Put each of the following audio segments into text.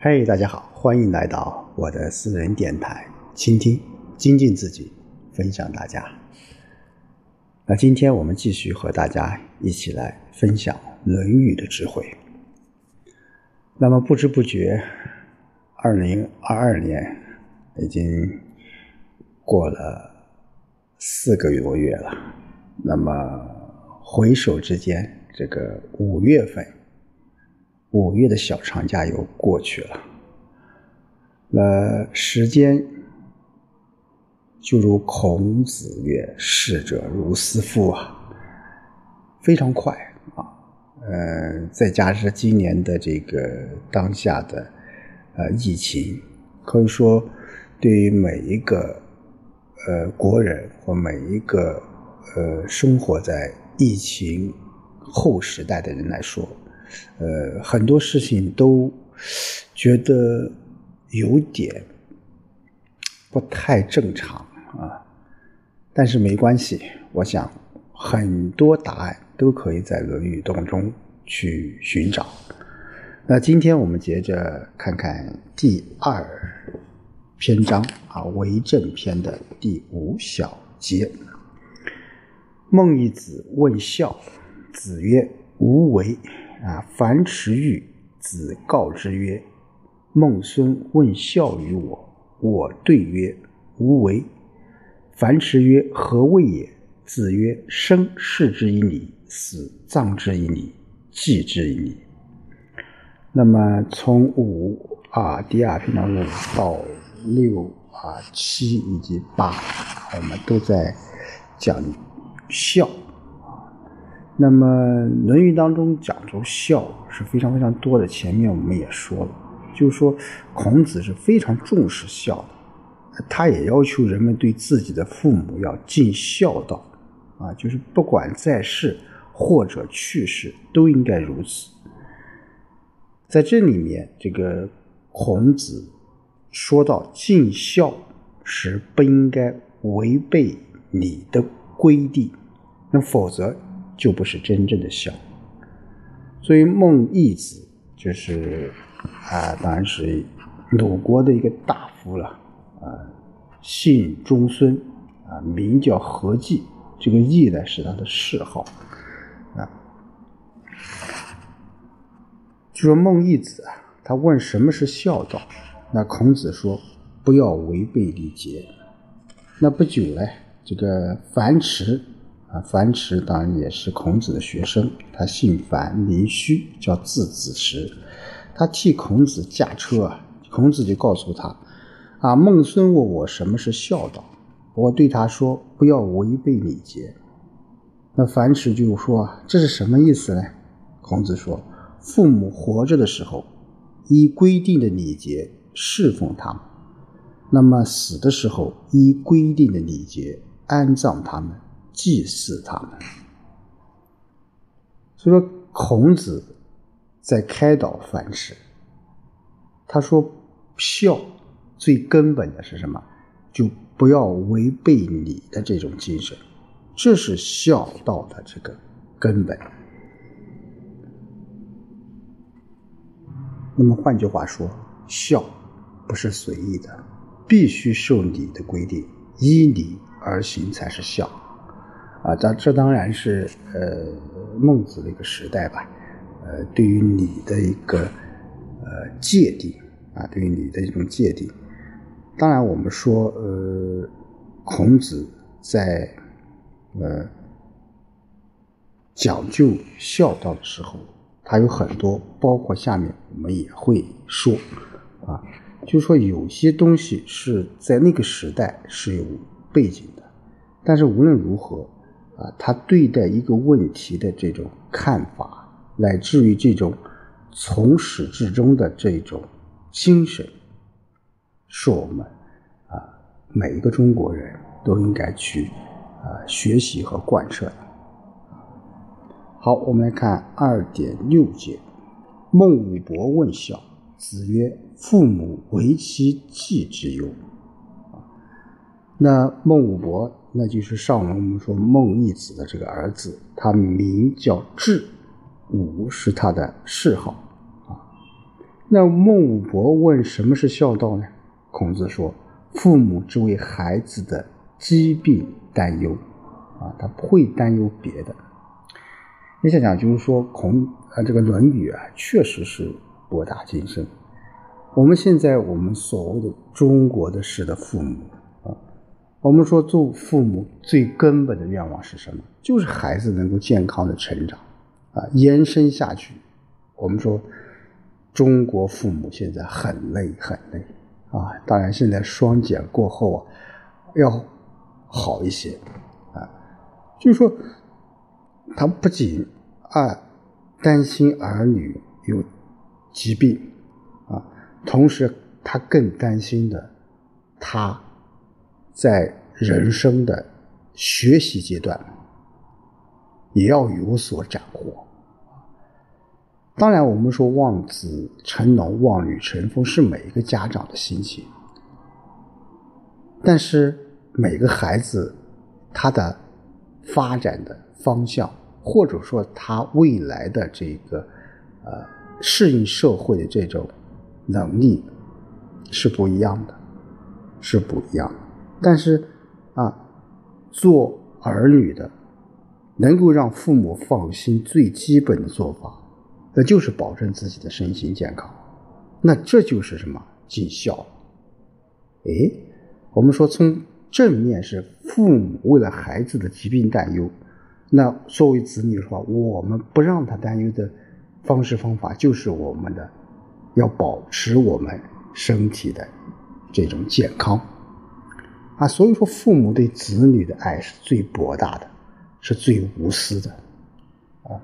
嘿，大家好，欢迎来到我的私人电台，倾听、精进自己，分享大家。那今天我们继续和大家一起来分享《论语》的智慧。那么不知不觉，二零二二年已经过了四个多月了。那么回首之间，这个五月份。五月的小长假又过去了，那时间就如孔子曰：“逝者如斯夫啊，非常快啊。”嗯，再加上今年的这个当下的呃疫情，可以说对于每一个呃国人或每一个呃生活在疫情后时代的人来说。呃，很多事情都觉得有点不太正常啊，但是没关系，我想很多答案都可以在《论语》当中去寻找。那今天我们接着看看第二篇章啊，《为政篇》的第五小节。孟义子问孝，子曰：“无为。”啊！樊迟玉子告之曰：“孟孙问孝于我，我对曰：无为。”樊迟曰：“何谓也？”子曰：“生视之以礼，死葬之以礼，祭之以礼。”那么从五啊第二篇章五到六啊七以及八，我们都在讲孝。那么《论语》当中讲究孝是非常非常多的。前面我们也说了，就是说孔子是非常重视孝的，他也要求人们对自己的父母要尽孝道，啊，就是不管在世或者去世都应该如此。在这里面，这个孔子说到尽孝是不应该违背礼的规定，那否则。就不是真正的孝，所以孟义子就是啊，当然是鲁国的一个大夫了啊，姓中孙啊，名叫何季，这个义呢是他的谥号啊。就说孟义子啊，他问什么是孝道，那孔子说不要违背礼节。那不久呢，这个樊迟。啊，樊迟当然也是孔子的学生，他姓樊，名须，叫字子时。他替孔子驾车啊，孔子就告诉他：啊，孟孙问我什么是孝道，我对他说不要违背礼节。那樊迟就说：这是什么意思呢？孔子说：父母活着的时候，依规定的礼节侍奉他们；那么死的时候，依规定的礼节安葬他们。祭祀他们，所以说孔子在开导樊迟，他说孝最根本的是什么？就不要违背礼的这种精神，这是孝道的这个根本。那么换句话说，孝不是随意的，必须受礼的规定，依礼而行才是孝。啊，这这当然是呃孟子的一个时代吧，呃，对于你的一个呃界定啊，对于你的一种界定。当然，我们说呃，孔子在呃讲究孝道的时候，他有很多，包括下面我们也会说啊，就说有些东西是在那个时代是有背景的，但是无论如何。啊，他对待一个问题的这种看法，乃至于这种从始至终的这种精神，是我们啊每一个中国人都应该去啊学习和贯彻的。好，我们来看二点六节，孟武伯问孝，子曰：“父母为其计之忧。”那孟武伯。那就是上文我们说孟义子的这个儿子，他名叫智，武是他的谥号啊。那孟武伯问什么是孝道呢？孔子说：“父母只为孩子的疾病担忧，啊，他不会担忧别的。”你想想，就是说孔啊，这个《论语》啊，确实是博大精深。我们现在我们所谓的中国的式的父母，我们说做父母最根本的愿望是什么？就是孩子能够健康的成长啊，延伸下去。我们说中国父母现在很累很累啊，当然现在双减过后啊，要好一些啊，就是说。他不仅啊担心儿女有疾病啊，同时他更担心的，他在人生的学习阶段也要有所斩获。当然，我们说望子成龙、望女成凤是每一个家长的心情，但是每个孩子他的发展的方向。或者说他未来的这个呃适应社会的这种能力是不一样的，是不一样的。但是啊，做儿女的能够让父母放心最基本的做法，那就是保证自己的身心健康。那这就是什么尽孝。哎，我们说从正面是父母为了孩子的疾病担忧。那作为子女的话，我们不让他担忧的方式方法，就是我们的要保持我们身体的这种健康啊。所以说，父母对子女的爱是最博大的，是最无私的啊。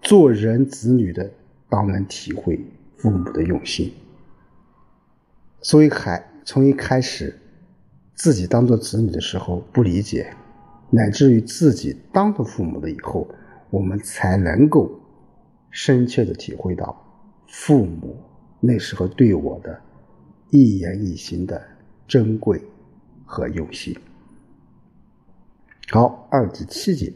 做人子女的当然体会父母的用心，所以还从一开始自己当做子女的时候不理解。乃至于自己当了父母的以后，我们才能够深切的体会到父母那时候对我的一言一行的珍贵和用心。好，二至七节，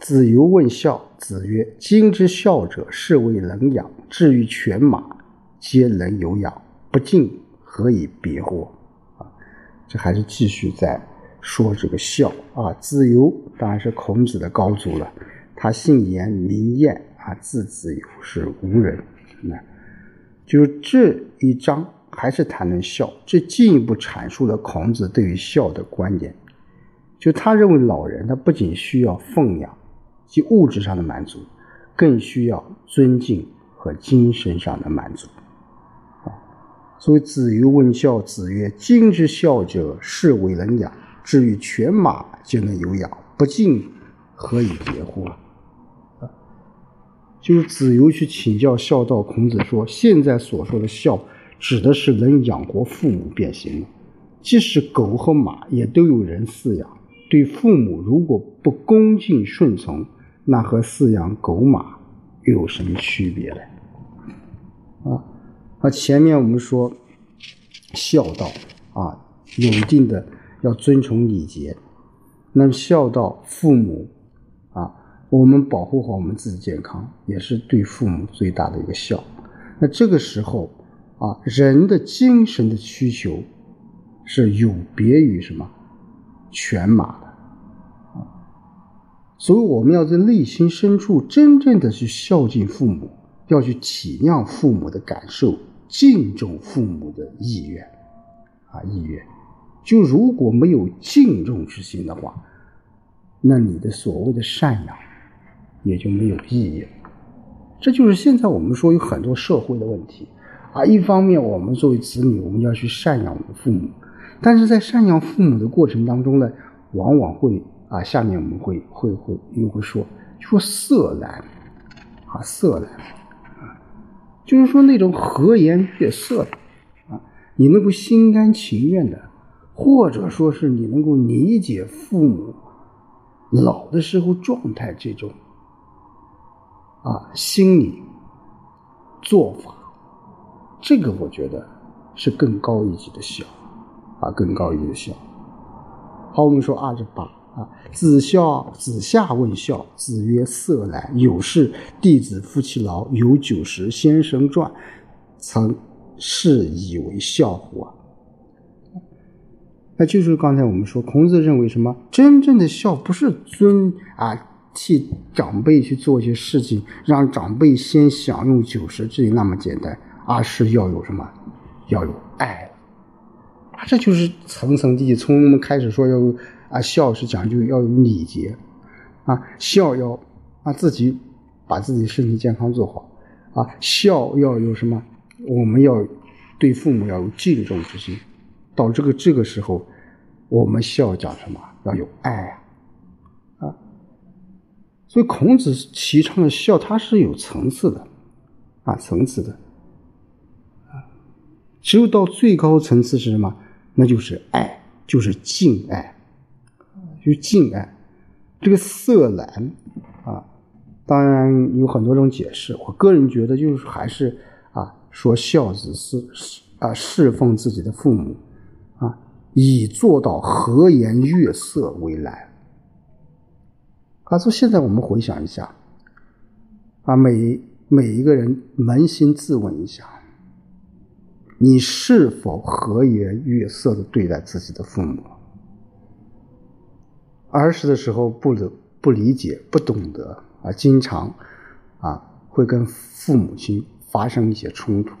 子游问孝，子曰：“今之孝者，是谓能养。至于犬马，皆能有养，不敬，何以别乎？”啊，这还是继续在。说这个孝啊，子游当然是孔子的高祖了。他姓颜名晏啊，字子游，是吴人。那就这一章还是谈论孝，这进一步阐述了孔子对于孝的观点。就他认为老人他不仅需要奉养及物质上的满足，更需要尊敬和精神上的满足。啊，所以子游问孝，子曰：“今之孝者，是为人养。”至于犬马皆能有养，不敬何以别乎？啊，就是子游去请教孝道。孔子说，现在所说的孝，指的是能养活父母便行了。即使狗和马也都有人饲养，对父母如果不恭敬顺从，那和饲养狗马又有什么区别呢？啊，那前面我们说孝道啊，有一定的。要遵从礼节，那么孝道父母啊，我们保护好我们自己健康，也是对父母最大的一个孝。那这个时候啊，人的精神的需求是有别于什么犬马的啊，所以我们要在内心深处真正的去孝敬父母，要去体谅父母的感受，敬重父母的意愿啊意愿。就如果没有敬重之心的话，那你的所谓的赡养也就没有意义了。这就是现在我们说有很多社会的问题啊。一方面，我们作为子女，我们要去赡养我们的父母，但是在赡养父母的过程当中呢，往往会啊，下面我们会会会又会说说色难啊，色难啊，就是说那种和颜悦色的啊，你能够心甘情愿的。或者说是你能够理解父母老的时候状态这种啊心理做法，这个我觉得是更高一级的孝啊，更高一级的孝。好，我们说二十八啊，子孝子夏问孝，子曰：色来有事，弟子夫其劳，有酒食，先生传。曾是以为孝乎？那就是刚才我们说，孔子认为什么？真正的孝不是尊啊，替长辈去做一些事情，让长辈先享用酒食这那么简单，而是要有什么？要有爱啊！这就是层层递进。从我们开始说要啊，孝是讲究要有礼节啊，孝要啊自己把自己身体健康做好啊，孝要有什么？我们要对父母要有敬重之心。到这个这个时候，我们孝讲什么？要有爱啊！啊，所以孔子提倡的孝，它是有层次的啊，层次的。只有到最高层次是什么？那就是爱，就是敬爱，就是敬爱。这个色难啊，当然有很多种解释。我个人觉得，就是还是啊，说孝子是啊，侍奉自己的父母啊。以做到和颜悦色为难。啊，说现在我们回想一下，啊，每每一个人扪心自问一下，你是否和颜悦色的对待自己的父母？儿时的时候不理不理解不懂得啊，经常啊会跟父母亲发生一些冲突。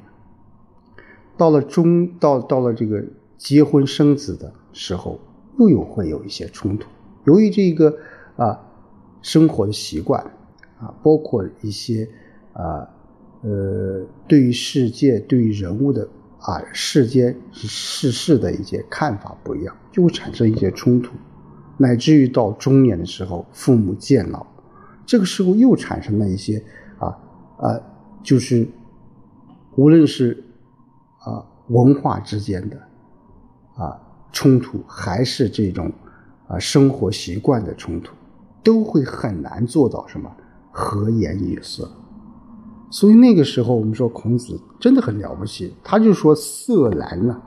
到了中到到了这个。结婚生子的时候，又有会有一些冲突。由于这个啊生活的习惯啊，包括一些啊呃对于世界、对于人物的啊世间世事的一些看法不一样，就会产生一些冲突，乃至于到中年的时候，父母渐老，这个时候又产生了一些啊啊，就是无论是啊文化之间的。啊，冲突还是这种啊生活习惯的冲突，都会很难做到什么和颜悦色。所以那个时候，我们说孔子真的很了不起，他就说色难呢，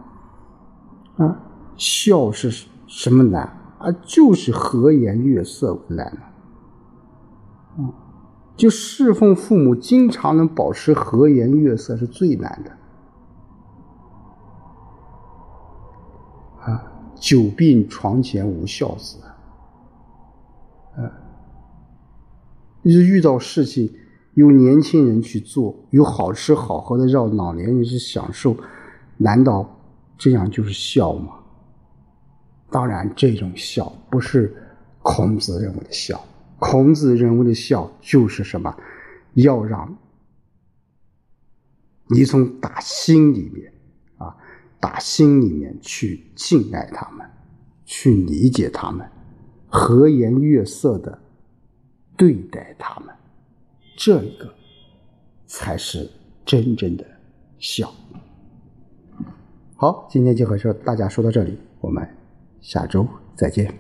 啊，孝是什么难啊？就是和颜悦色难啊，就侍奉父母，经常能保持和颜悦色是最难的。啊久病床前无孝子，啊，就是遇到事情，有年轻人去做，有好吃好喝的让老年人去享受，难道这样就是孝吗？当然，这种孝不是孔子认为的孝。孔子认为的孝就是什么？要让你从打心里面啊。打心里面去敬爱他们，去理解他们，和颜悦色的对待他们，这个才是真正的孝。好，今天就和说大家说到这里，我们下周再见。